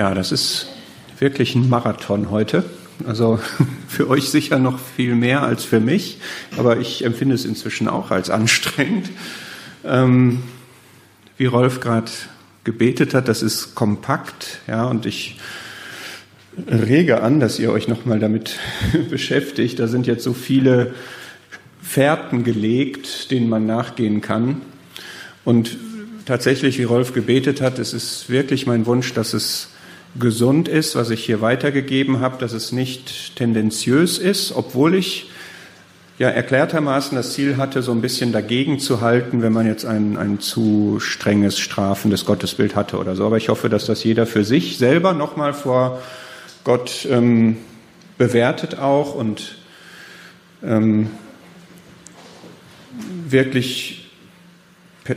Ja, das ist wirklich ein Marathon heute. Also für euch sicher noch viel mehr als für mich, aber ich empfinde es inzwischen auch als anstrengend. Ähm, wie Rolf gerade gebetet hat, das ist kompakt, ja, und ich rege an, dass ihr euch nochmal damit beschäftigt. Da sind jetzt so viele Fährten gelegt, denen man nachgehen kann. Und tatsächlich, wie Rolf gebetet hat, es ist wirklich mein Wunsch, dass es gesund ist, was ich hier weitergegeben habe, dass es nicht tendenziös ist, obwohl ich ja erklärtermaßen das Ziel hatte, so ein bisschen dagegen zu halten, wenn man jetzt ein, ein zu strenges, strafendes Gottesbild hatte oder so. Aber ich hoffe, dass das jeder für sich selber nochmal vor Gott ähm, bewertet auch und ähm, wirklich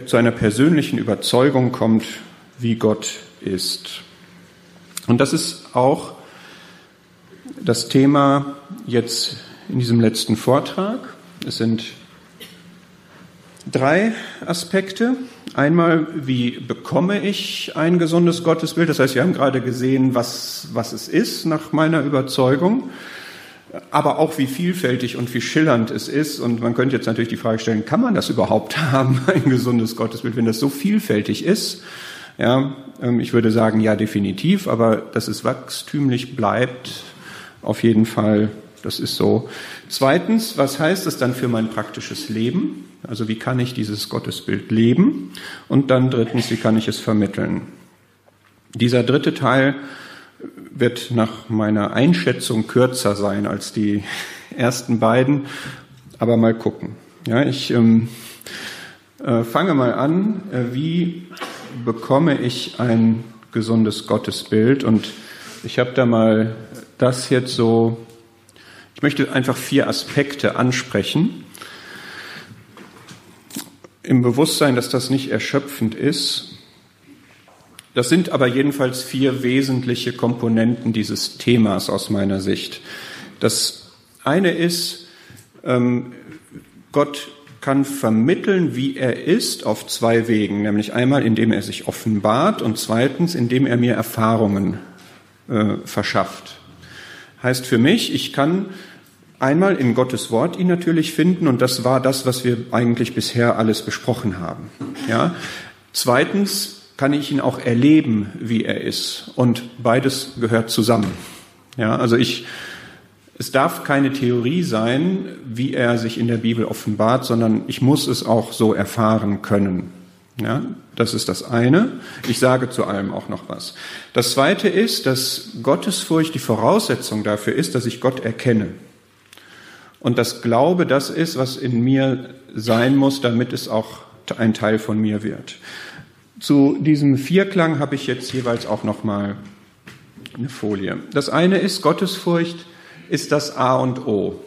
zu einer persönlichen Überzeugung kommt, wie Gott ist. Und das ist auch das Thema jetzt in diesem letzten Vortrag. Es sind drei Aspekte. Einmal, wie bekomme ich ein gesundes Gottesbild? Das heißt, wir haben gerade gesehen, was, was es ist nach meiner Überzeugung, aber auch wie vielfältig und wie schillernd es ist. Und man könnte jetzt natürlich die Frage stellen, kann man das überhaupt haben, ein gesundes Gottesbild, wenn das so vielfältig ist? Ja, ähm, ich würde sagen, ja, definitiv, aber dass es wachstümlich bleibt, auf jeden Fall, das ist so. Zweitens, was heißt das dann für mein praktisches Leben? Also wie kann ich dieses Gottesbild leben? Und dann drittens, wie kann ich es vermitteln? Dieser dritte Teil wird nach meiner Einschätzung kürzer sein als die ersten beiden, aber mal gucken. Ja, ich ähm, äh, fange mal an, äh, wie bekomme ich ein gesundes Gottesbild? Und ich habe da mal das jetzt so, ich möchte einfach vier Aspekte ansprechen, im Bewusstsein, dass das nicht erschöpfend ist. Das sind aber jedenfalls vier wesentliche Komponenten dieses Themas aus meiner Sicht. Das eine ist, ähm, Gott kann vermitteln, wie er ist, auf zwei Wegen. Nämlich einmal, indem er sich offenbart und zweitens, indem er mir Erfahrungen äh, verschafft. Heißt für mich, ich kann einmal in Gottes Wort ihn natürlich finden und das war das, was wir eigentlich bisher alles besprochen haben. Ja. Zweitens kann ich ihn auch erleben, wie er ist und beides gehört zusammen. Ja, also ich es darf keine Theorie sein, wie er sich in der Bibel offenbart, sondern ich muss es auch so erfahren können. Ja, das ist das eine. Ich sage zu allem auch noch was. Das zweite ist, dass Gottesfurcht die Voraussetzung dafür ist, dass ich Gott erkenne. Und das Glaube das ist, was in mir sein muss, damit es auch ein Teil von mir wird. Zu diesem Vierklang habe ich jetzt jeweils auch noch mal eine Folie. Das eine ist Gottesfurcht ist das A und O.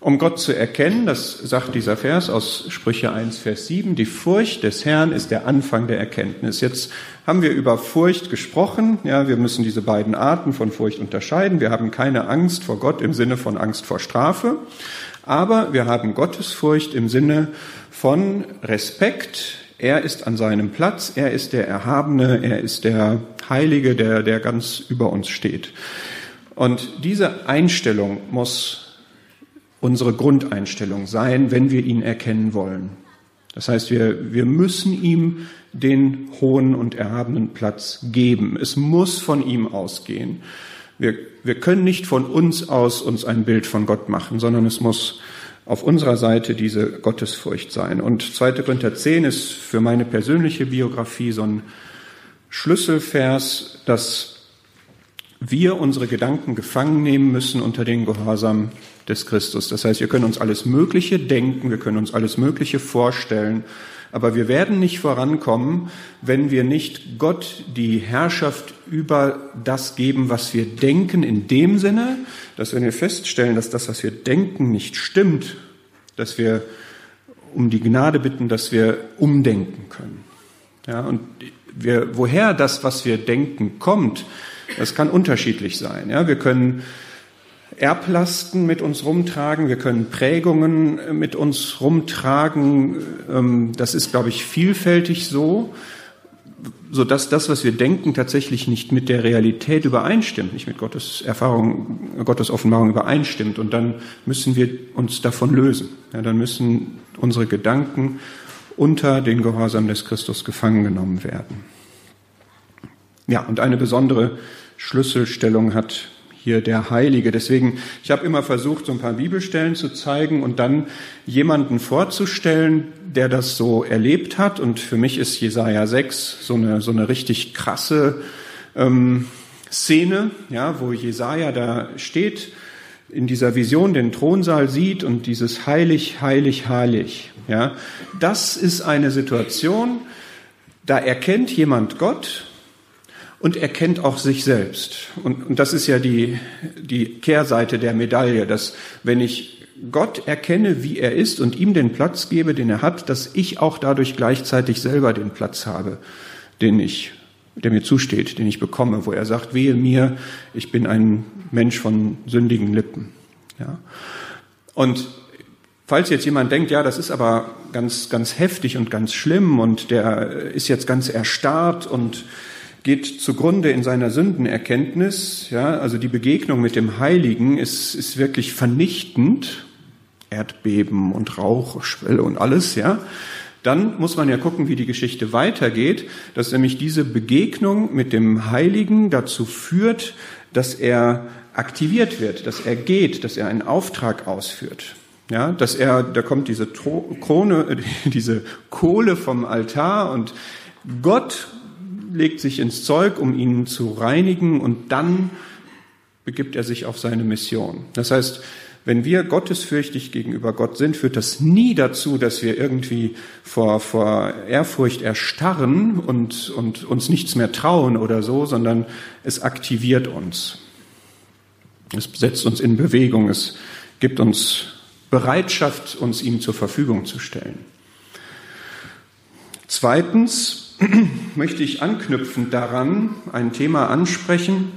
Um Gott zu erkennen, das sagt dieser Vers aus Sprüche 1, Vers 7, die Furcht des Herrn ist der Anfang der Erkenntnis. Jetzt haben wir über Furcht gesprochen. Ja, wir müssen diese beiden Arten von Furcht unterscheiden. Wir haben keine Angst vor Gott im Sinne von Angst vor Strafe. Aber wir haben Gottesfurcht im Sinne von Respekt. Er ist an seinem Platz. Er ist der Erhabene. Er ist der Heilige, der, der ganz über uns steht. Und diese Einstellung muss unsere Grundeinstellung sein, wenn wir ihn erkennen wollen. Das heißt, wir, wir müssen ihm den hohen und erhabenen Platz geben. Es muss von ihm ausgehen. Wir, wir können nicht von uns aus uns ein Bild von Gott machen, sondern es muss auf unserer Seite diese Gottesfurcht sein. Und 2. Korinther 10 ist für meine persönliche Biografie so ein Schlüsselvers, das wir unsere Gedanken gefangen nehmen müssen unter den Gehorsam des Christus. Das heißt, wir können uns alles Mögliche denken, wir können uns alles Mögliche vorstellen, aber wir werden nicht vorankommen, wenn wir nicht Gott die Herrschaft über das geben, was wir denken, in dem Sinne, dass wenn wir feststellen, dass das, was wir denken, nicht stimmt, dass wir um die Gnade bitten, dass wir umdenken können. Ja, und wir, woher das, was wir denken, kommt, das kann unterschiedlich sein. Ja, wir können Erblasten mit uns rumtragen, wir können Prägungen mit uns rumtragen. Ähm, das ist, glaube ich, vielfältig so. so dass das, was wir denken, tatsächlich nicht mit der Realität übereinstimmt, nicht mit Gottes Erfahrung, Gottes Offenbarung übereinstimmt. Und dann müssen wir uns davon lösen. Ja, dann müssen unsere Gedanken unter den Gehorsam des Christus gefangen genommen werden. Ja, und eine besondere Schlüsselstellung hat hier der Heilige. Deswegen, ich habe immer versucht, so ein paar Bibelstellen zu zeigen und dann jemanden vorzustellen, der das so erlebt hat. Und für mich ist Jesaja 6 so eine, so eine richtig krasse ähm, Szene, ja, wo Jesaja da steht, in dieser Vision den Thronsaal sieht und dieses heilig, heilig, heilig. Ja, das ist eine Situation, da erkennt jemand Gott und erkennt auch sich selbst. Und, und das ist ja die, die Kehrseite der Medaille, dass wenn ich Gott erkenne, wie er ist und ihm den Platz gebe, den er hat, dass ich auch dadurch gleichzeitig selber den Platz habe, den ich, der mir zusteht, den ich bekomme, wo er sagt, wehe mir, ich bin ein Mensch von sündigen Lippen. Ja. Und Falls jetzt jemand denkt, ja, das ist aber ganz, ganz heftig und ganz schlimm und der ist jetzt ganz erstarrt und geht zugrunde in seiner Sündenerkenntnis. Ja, also die Begegnung mit dem Heiligen ist, ist wirklich vernichtend. Erdbeben und Rauch, Schwelle und alles, ja. Dann muss man ja gucken, wie die Geschichte weitergeht, dass nämlich diese Begegnung mit dem Heiligen dazu führt, dass er aktiviert wird, dass er geht, dass er einen Auftrag ausführt. Ja, dass er, da kommt diese Krone, diese Kohle vom Altar und Gott legt sich ins Zeug, um ihn zu reinigen und dann begibt er sich auf seine Mission. Das heißt, wenn wir gottesfürchtig gegenüber Gott sind, führt das nie dazu, dass wir irgendwie vor, vor Ehrfurcht erstarren und, und uns nichts mehr trauen oder so, sondern es aktiviert uns. Es setzt uns in Bewegung. Es gibt uns Bereitschaft, uns ihm zur Verfügung zu stellen. Zweitens, möchte ich anknüpfend daran ein Thema ansprechen,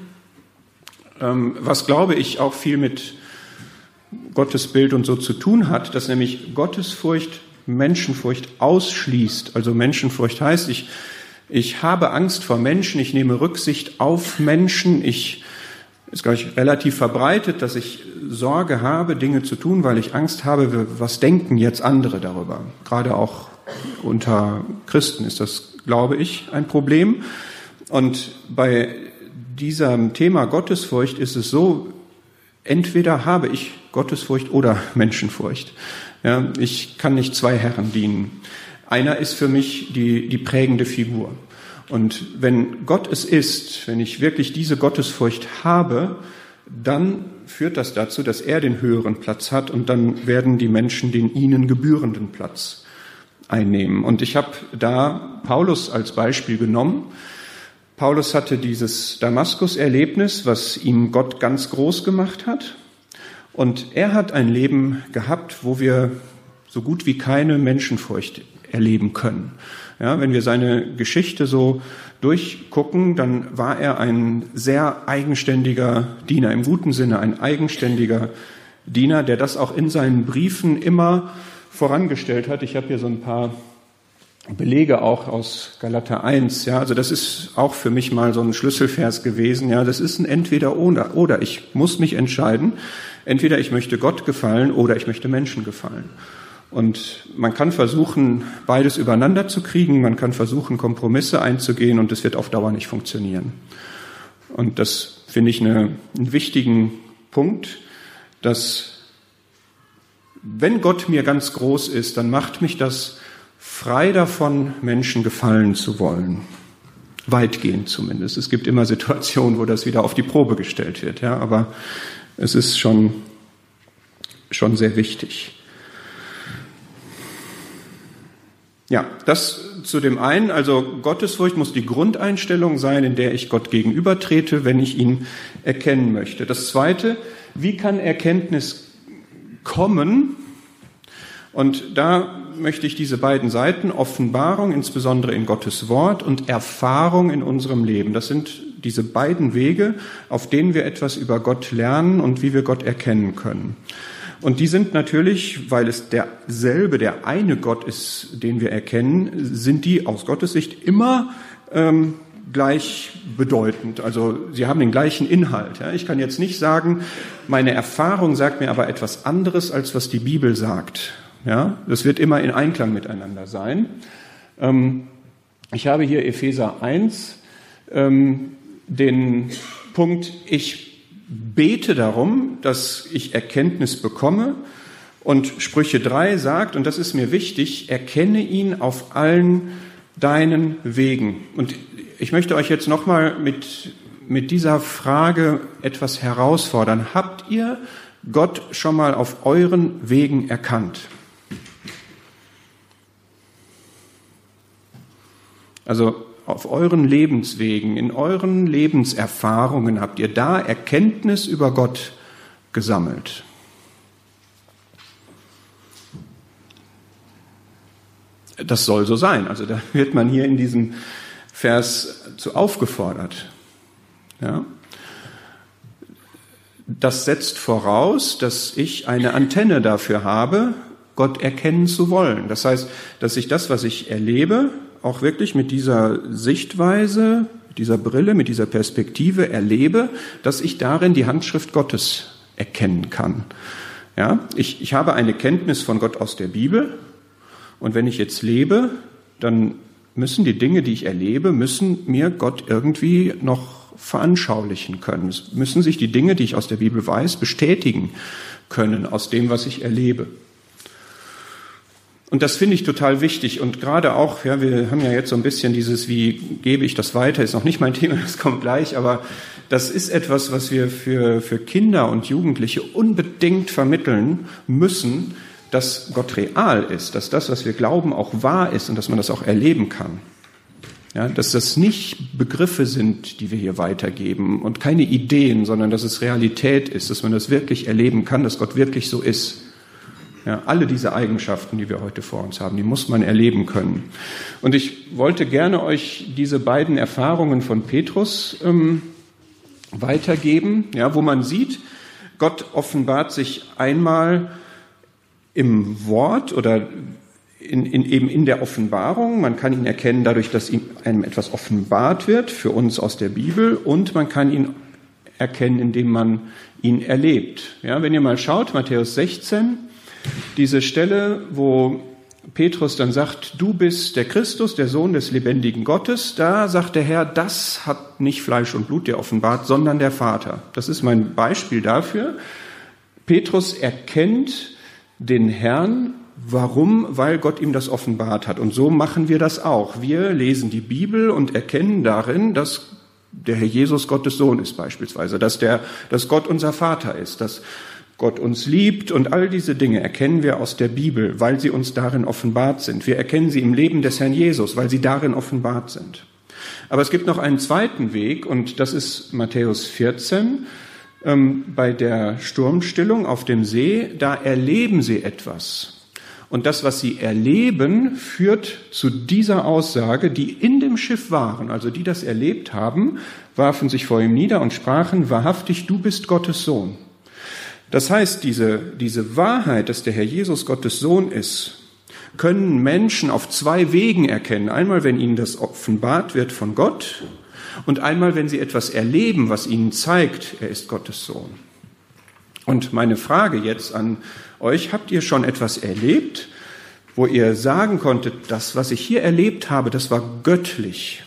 ähm, was glaube ich auch viel mit Gottesbild und so zu tun hat, dass nämlich Gottesfurcht Menschenfurcht ausschließt. Also Menschenfurcht heißt, ich, ich habe Angst vor Menschen, ich nehme Rücksicht auf Menschen, ich ist, glaube ich, relativ verbreitet, dass ich Sorge habe, Dinge zu tun, weil ich Angst habe, was denken jetzt andere darüber. Gerade auch unter Christen ist das glaube ich, ein Problem. Und bei diesem Thema Gottesfurcht ist es so, entweder habe ich Gottesfurcht oder Menschenfurcht. Ja, ich kann nicht zwei Herren dienen. Einer ist für mich die, die prägende Figur. Und wenn Gott es ist, wenn ich wirklich diese Gottesfurcht habe, dann führt das dazu, dass er den höheren Platz hat und dann werden die Menschen den ihnen gebührenden Platz einnehmen. Und ich habe da Paulus als Beispiel genommen. Paulus hatte dieses Damaskus-Erlebnis, was ihm Gott ganz groß gemacht hat. Und er hat ein Leben gehabt, wo wir so gut wie keine Menschenfurcht erleben können. Ja, wenn wir seine Geschichte so durchgucken, dann war er ein sehr eigenständiger Diener, im guten Sinne ein eigenständiger Diener, der das auch in seinen Briefen immer vorangestellt hat. Ich habe hier so ein paar Belege auch aus Galater 1. Ja, also das ist auch für mich mal so ein Schlüsselvers gewesen. Ja, das ist ein Entweder oder. Oder ich muss mich entscheiden. Entweder ich möchte Gott gefallen oder ich möchte Menschen gefallen. Und man kann versuchen, beides übereinander zu kriegen. Man kann versuchen, Kompromisse einzugehen und es wird auf Dauer nicht funktionieren. Und das finde ich eine, einen wichtigen Punkt, dass wenn Gott mir ganz groß ist, dann macht mich das frei davon, Menschen gefallen zu wollen. Weitgehend zumindest. Es gibt immer Situationen, wo das wieder auf die Probe gestellt wird, ja, aber es ist schon, schon sehr wichtig. Ja, das zu dem einen, also Gottesfurcht muss die Grundeinstellung sein, in der ich Gott gegenübertrete, wenn ich ihn erkennen möchte. Das zweite, wie kann Erkenntnis kommen. Und da möchte ich diese beiden Seiten, Offenbarung, insbesondere in Gottes Wort und Erfahrung in unserem Leben, das sind diese beiden Wege, auf denen wir etwas über Gott lernen und wie wir Gott erkennen können. Und die sind natürlich, weil es derselbe, der eine Gott ist, den wir erkennen, sind die aus Gottes Sicht immer ähm, gleichbedeutend. Also sie haben den gleichen Inhalt. Ja. Ich kann jetzt nicht sagen, meine Erfahrung sagt mir aber etwas anderes, als was die Bibel sagt. Ja, das wird immer in Einklang miteinander sein. Ähm, ich habe hier Epheser 1, ähm, den Punkt, ich bete darum, dass ich Erkenntnis bekomme. Und Sprüche 3 sagt, und das ist mir wichtig, erkenne ihn auf allen deinen Wegen. Und ich möchte euch jetzt nochmal mit, mit dieser Frage etwas herausfordern. Habt ihr Gott schon mal auf euren Wegen erkannt? Also auf euren Lebenswegen, in euren Lebenserfahrungen habt ihr da Erkenntnis über Gott gesammelt. Das soll so sein. Also da wird man hier in diesem Vers zu aufgefordert. Ja? Das setzt voraus, dass ich eine Antenne dafür habe, Gott erkennen zu wollen. Das heißt, dass ich das, was ich erlebe, auch wirklich mit dieser Sichtweise, mit dieser Brille, mit dieser Perspektive erlebe, dass ich darin die Handschrift Gottes erkennen kann. Ja, ich, ich habe eine Kenntnis von Gott aus der Bibel und wenn ich jetzt lebe, dann müssen die Dinge, die ich erlebe, müssen mir Gott irgendwie noch veranschaulichen können. Es müssen sich die Dinge, die ich aus der Bibel weiß, bestätigen können aus dem, was ich erlebe. Und das finde ich total wichtig. Und gerade auch, ja, wir haben ja jetzt so ein bisschen dieses, wie gebe ich das weiter, ist noch nicht mein Thema, das kommt gleich, aber das ist etwas, was wir für, für Kinder und Jugendliche unbedingt vermitteln müssen, dass Gott real ist, dass das, was wir glauben, auch wahr ist und dass man das auch erleben kann. Ja, dass das nicht Begriffe sind, die wir hier weitergeben und keine Ideen, sondern dass es Realität ist, dass man das wirklich erleben kann, dass Gott wirklich so ist. Ja, alle diese Eigenschaften, die wir heute vor uns haben, die muss man erleben können. Und ich wollte gerne euch diese beiden Erfahrungen von Petrus ähm, weitergeben, ja, wo man sieht, Gott offenbart sich einmal im Wort oder in, in, eben in der Offenbarung. Man kann ihn erkennen dadurch, dass ihm einem etwas offenbart wird, für uns aus der Bibel, und man kann ihn erkennen, indem man ihn erlebt. Ja, wenn ihr mal schaut, Matthäus 16, diese Stelle, wo Petrus dann sagt, du bist der Christus, der Sohn des lebendigen Gottes, da sagt der Herr, das hat nicht Fleisch und Blut dir offenbart, sondern der Vater. Das ist mein Beispiel dafür. Petrus erkennt den Herrn, warum? Weil Gott ihm das offenbart hat. Und so machen wir das auch. Wir lesen die Bibel und erkennen darin, dass der Herr Jesus Gottes Sohn ist beispielsweise, dass der, dass Gott unser Vater ist, dass Gott uns liebt und all diese Dinge erkennen wir aus der Bibel, weil sie uns darin offenbart sind. Wir erkennen sie im Leben des Herrn Jesus, weil sie darin offenbart sind. Aber es gibt noch einen zweiten Weg und das ist Matthäus 14. Ähm, bei der Sturmstillung auf dem See, da erleben sie etwas. Und das, was sie erleben, führt zu dieser Aussage, die in dem Schiff waren, also die das erlebt haben, warfen sich vor ihm nieder und sprachen, wahrhaftig, du bist Gottes Sohn. Das heißt, diese, diese Wahrheit, dass der Herr Jesus Gottes Sohn ist, können Menschen auf zwei Wegen erkennen. Einmal, wenn ihnen das offenbart wird von Gott und einmal, wenn sie etwas erleben, was ihnen zeigt, er ist Gottes Sohn. Und meine Frage jetzt an euch, habt ihr schon etwas erlebt, wo ihr sagen konntet, das, was ich hier erlebt habe, das war göttlich?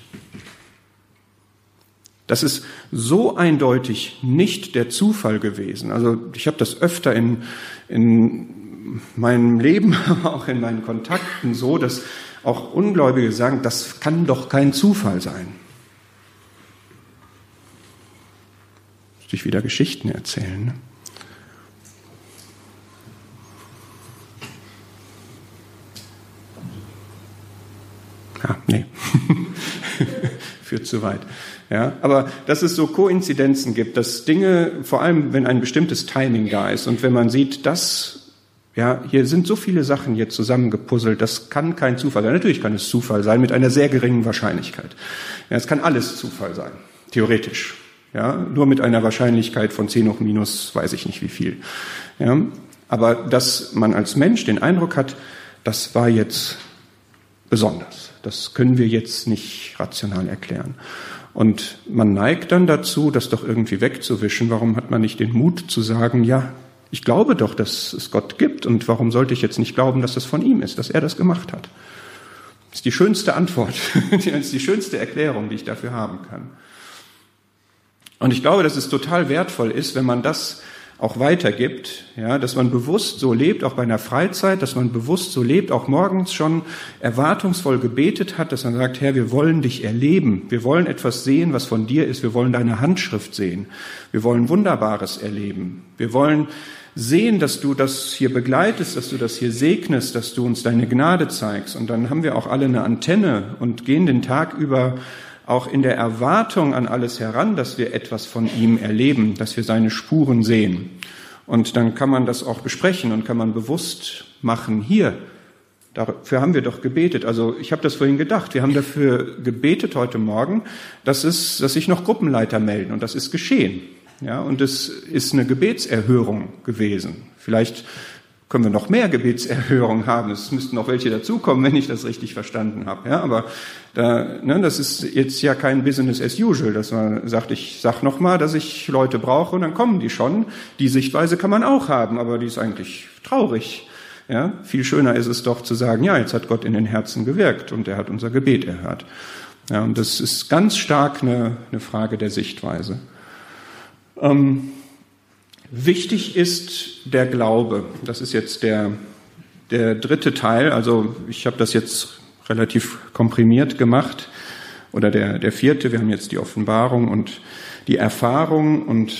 Das ist so eindeutig nicht der Zufall gewesen. Also ich habe das öfter in, in meinem Leben, aber auch in meinen Kontakten so, dass auch Ungläubige sagen, das kann doch kein Zufall sein. Ich wieder Geschichten erzählen. Ja, nee. Führt zu weit. Ja, aber dass es so Koinzidenzen gibt, dass Dinge, vor allem wenn ein bestimmtes Timing da ist und wenn man sieht, dass ja, hier sind so viele Sachen jetzt zusammengepuzzelt, das kann kein Zufall sein. Natürlich kann es Zufall sein mit einer sehr geringen Wahrscheinlichkeit. Ja, es kann alles Zufall sein, theoretisch. Ja, nur mit einer Wahrscheinlichkeit von 10 hoch minus, weiß ich nicht wie viel. Ja, aber dass man als Mensch den Eindruck hat, das war jetzt besonders. Das können wir jetzt nicht rational erklären. Und man neigt dann dazu, das doch irgendwie wegzuwischen. Warum hat man nicht den Mut zu sagen, ja, ich glaube doch, dass es Gott gibt und warum sollte ich jetzt nicht glauben, dass es von ihm ist, dass er das gemacht hat? Das ist die schönste Antwort, das ist die schönste Erklärung, die ich dafür haben kann. Und ich glaube, dass es total wertvoll ist, wenn man das auch weitergibt, ja, dass man bewusst so lebt, auch bei einer Freizeit, dass man bewusst so lebt, auch morgens schon erwartungsvoll gebetet hat, dass man sagt, Herr, wir wollen dich erleben, wir wollen etwas sehen, was von dir ist, wir wollen deine Handschrift sehen, wir wollen Wunderbares erleben, wir wollen sehen, dass du das hier begleitest, dass du das hier segnest, dass du uns deine Gnade zeigst. Und dann haben wir auch alle eine Antenne und gehen den Tag über auch in der Erwartung an alles heran, dass wir etwas von ihm erleben, dass wir seine Spuren sehen. Und dann kann man das auch besprechen und kann man bewusst machen, hier, dafür haben wir doch gebetet. Also ich habe das vorhin gedacht, wir haben dafür gebetet heute Morgen, dass, es, dass sich noch Gruppenleiter melden und das ist geschehen. Ja, und es ist eine Gebetserhörung gewesen. Vielleicht können wir noch mehr Gebetserhörungen haben. Es müssten auch welche dazukommen, wenn ich das richtig verstanden habe. Ja, aber da, ne, das ist jetzt ja kein Business as usual, dass man sagt, ich sag noch mal, dass ich Leute brauche und dann kommen die schon. Die Sichtweise kann man auch haben, aber die ist eigentlich traurig. Ja, viel schöner ist es doch zu sagen, ja, jetzt hat Gott in den Herzen gewirkt und er hat unser Gebet erhört. Ja, und das ist ganz stark eine, eine Frage der Sichtweise. Ähm, Wichtig ist der Glaube. Das ist jetzt der, der dritte Teil. Also ich habe das jetzt relativ komprimiert gemacht. Oder der, der vierte. Wir haben jetzt die Offenbarung und die Erfahrung und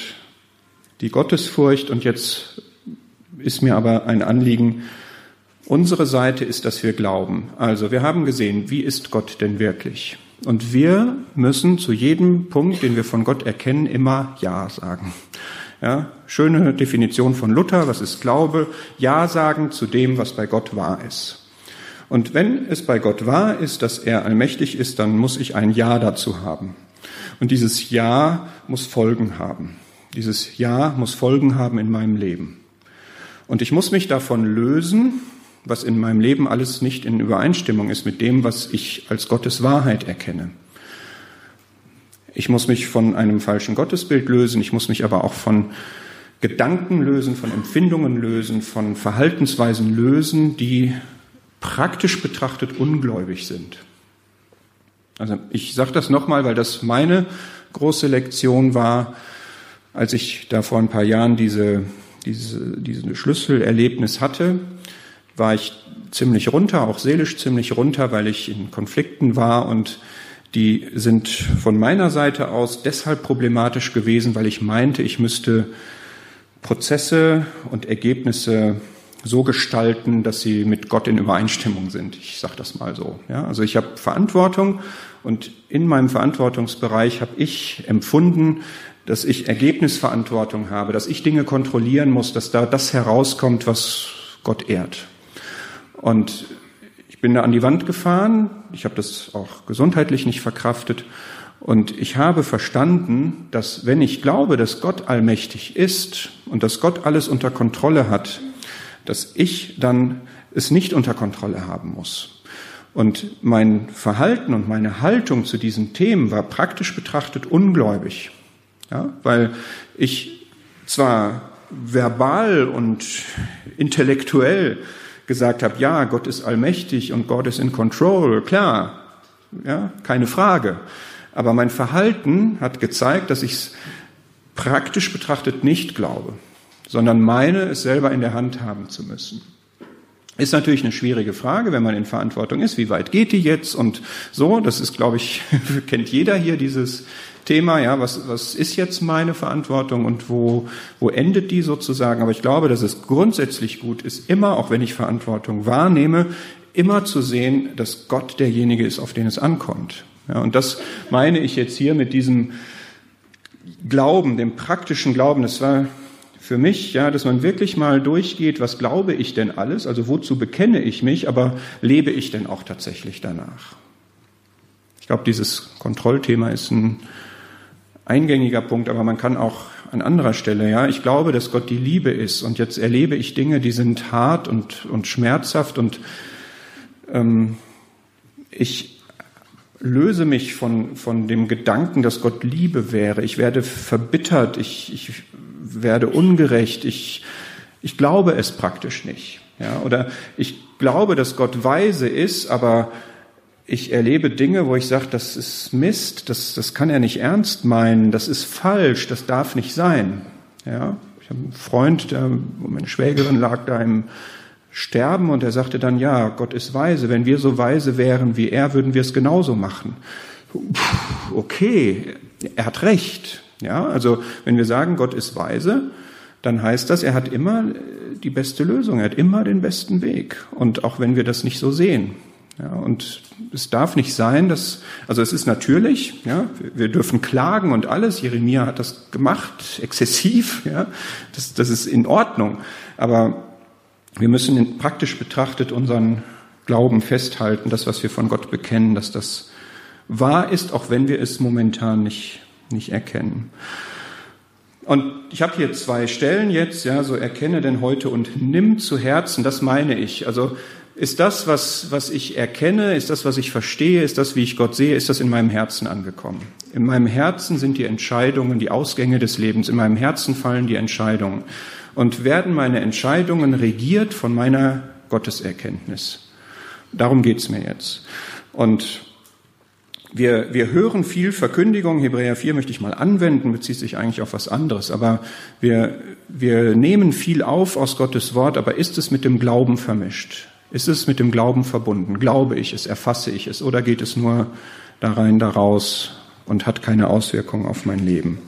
die Gottesfurcht. Und jetzt ist mir aber ein Anliegen, unsere Seite ist, dass wir glauben. Also wir haben gesehen, wie ist Gott denn wirklich? Und wir müssen zu jedem Punkt, den wir von Gott erkennen, immer Ja sagen. Ja, schöne Definition von Luther, was ist Glaube? Ja sagen zu dem, was bei Gott wahr ist. Und wenn es bei Gott wahr ist, dass er allmächtig ist, dann muss ich ein Ja dazu haben. Und dieses Ja muss Folgen haben. Dieses Ja muss Folgen haben in meinem Leben. Und ich muss mich davon lösen, was in meinem Leben alles nicht in Übereinstimmung ist mit dem, was ich als Gottes Wahrheit erkenne. Ich muss mich von einem falschen Gottesbild lösen, ich muss mich aber auch von Gedanken lösen, von Empfindungen lösen, von Verhaltensweisen lösen, die praktisch betrachtet ungläubig sind. Also ich sage das nochmal, weil das meine große Lektion war, als ich da vor ein paar Jahren diese, diese, diese Schlüsselerlebnis hatte, war ich ziemlich runter, auch seelisch ziemlich runter, weil ich in Konflikten war und die sind von meiner Seite aus deshalb problematisch gewesen, weil ich meinte, ich müsste Prozesse und Ergebnisse so gestalten, dass sie mit Gott in Übereinstimmung sind. Ich sage das mal so. Ja, also ich habe Verantwortung und in meinem Verantwortungsbereich habe ich empfunden, dass ich Ergebnisverantwortung habe, dass ich Dinge kontrollieren muss, dass da das herauskommt, was Gott ehrt. Und bin da an die Wand gefahren. Ich habe das auch gesundheitlich nicht verkraftet. Und ich habe verstanden, dass wenn ich glaube, dass Gott allmächtig ist und dass Gott alles unter Kontrolle hat, dass ich dann es nicht unter Kontrolle haben muss. Und mein Verhalten und meine Haltung zu diesen Themen war praktisch betrachtet ungläubig. Ja, weil ich zwar verbal und intellektuell gesagt habe, ja, Gott ist allmächtig und Gott ist in control, klar, ja, keine Frage. Aber mein Verhalten hat gezeigt, dass ich es praktisch betrachtet nicht glaube, sondern meine, es selber in der Hand haben zu müssen. Ist natürlich eine schwierige Frage, wenn man in Verantwortung ist. Wie weit geht die jetzt und so? Das ist, glaube ich, kennt jeder hier dieses Thema, ja, was, was ist jetzt meine Verantwortung und wo, wo endet die sozusagen? Aber ich glaube, dass es grundsätzlich gut ist, immer, auch wenn ich Verantwortung wahrnehme, immer zu sehen, dass Gott derjenige ist, auf den es ankommt. Ja, und das meine ich jetzt hier mit diesem Glauben, dem praktischen Glauben. Das war für mich, ja, dass man wirklich mal durchgeht, was glaube ich denn alles? Also wozu bekenne ich mich? Aber lebe ich denn auch tatsächlich danach? Ich glaube, dieses Kontrollthema ist ein eingängiger Punkt, aber man kann auch an anderer Stelle, ja, ich glaube, dass Gott die Liebe ist und jetzt erlebe ich Dinge, die sind hart und, und schmerzhaft und ähm, ich löse mich von, von dem Gedanken, dass Gott Liebe wäre. Ich werde verbittert, ich, ich werde ungerecht, ich, ich glaube es praktisch nicht. Ja, oder ich glaube, dass Gott weise ist, aber ich erlebe Dinge, wo ich sage, das ist Mist, das, das kann er nicht ernst meinen, das ist falsch, das darf nicht sein. Ja, ich habe einen Freund, der, meine Schwägerin lag da im Sterben und er sagte dann, ja, Gott ist weise. Wenn wir so weise wären wie er, würden wir es genauso machen. Okay, er hat recht. Ja, also wenn wir sagen, Gott ist weise, dann heißt das, er hat immer die beste Lösung, er hat immer den besten Weg. Und auch wenn wir das nicht so sehen. Ja, und es darf nicht sein, dass, also es ist natürlich, ja, wir dürfen klagen und alles. Jeremia hat das gemacht, exzessiv, ja, das, das ist in Ordnung. Aber wir müssen praktisch betrachtet unseren Glauben festhalten, das, was wir von Gott bekennen, dass das wahr ist, auch wenn wir es momentan nicht, nicht erkennen. Und ich habe hier zwei Stellen jetzt, ja, so erkenne denn heute und nimm zu Herzen, das meine ich. Also ist das, was, was ich erkenne, ist das, was ich verstehe, ist das, wie ich Gott sehe, ist das in meinem Herzen angekommen. In meinem Herzen sind die Entscheidungen, die Ausgänge des Lebens, in meinem Herzen fallen die Entscheidungen. Und werden meine Entscheidungen regiert von meiner Gotteserkenntnis. Darum geht's mir jetzt. Und wir, wir hören viel Verkündigung, Hebräer 4 möchte ich mal anwenden, bezieht sich eigentlich auf was anderes, aber wir, wir nehmen viel auf aus Gottes Wort, aber ist es mit dem Glauben vermischt? Ist es mit dem Glauben verbunden? Glaube ich es, erfasse ich es oder geht es nur da rein, da raus und hat keine Auswirkungen auf mein Leben?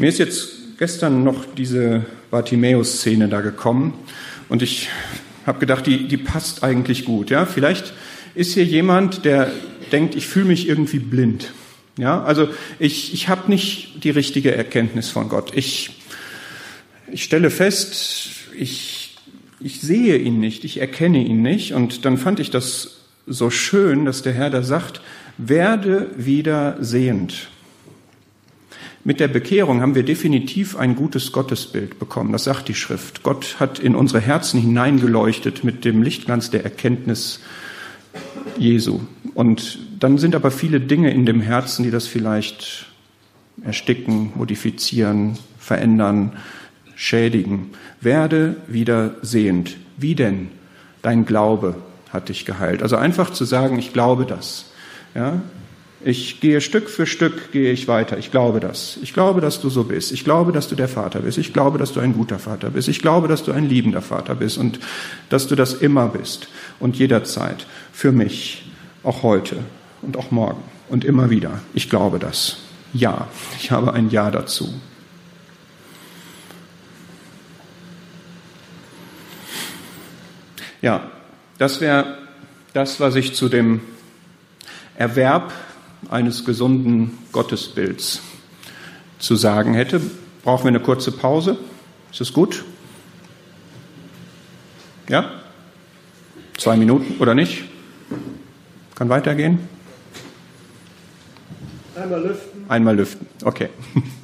Mir ist jetzt gestern noch diese Bartimäus-Szene da gekommen und ich habe gedacht, die, die passt eigentlich gut. Ja, vielleicht ist hier jemand, der denkt, ich fühle mich irgendwie blind. Ja, also ich, ich habe nicht die richtige Erkenntnis von Gott. Ich, ich stelle fest, ich ich sehe ihn nicht, ich erkenne ihn nicht. Und dann fand ich das so schön, dass der Herr da sagt, werde wieder sehend. Mit der Bekehrung haben wir definitiv ein gutes Gottesbild bekommen. Das sagt die Schrift. Gott hat in unsere Herzen hineingeleuchtet mit dem Lichtglanz der Erkenntnis Jesu. Und dann sind aber viele Dinge in dem Herzen, die das vielleicht ersticken, modifizieren, verändern, schädigen. Werde wieder sehend. Wie denn? Dein Glaube hat dich geheilt. Also einfach zu sagen, ich glaube das. Ja? Ich gehe Stück für Stück, gehe ich weiter. Ich glaube das. Ich glaube, dass du so bist. Ich glaube, dass du der Vater bist. Ich glaube, dass du ein guter Vater bist. Ich glaube, dass du ein liebender Vater bist und dass du das immer bist und jederzeit für mich, auch heute und auch morgen und immer wieder. Ich glaube das. Ja, ich habe ein Ja dazu. Ja, das wäre das, was ich zu dem Erwerb eines gesunden Gottesbilds zu sagen hätte. Brauchen wir eine kurze Pause? Ist es gut? Ja? Zwei Minuten oder nicht? Kann weitergehen? Einmal lüften. Einmal lüften, okay.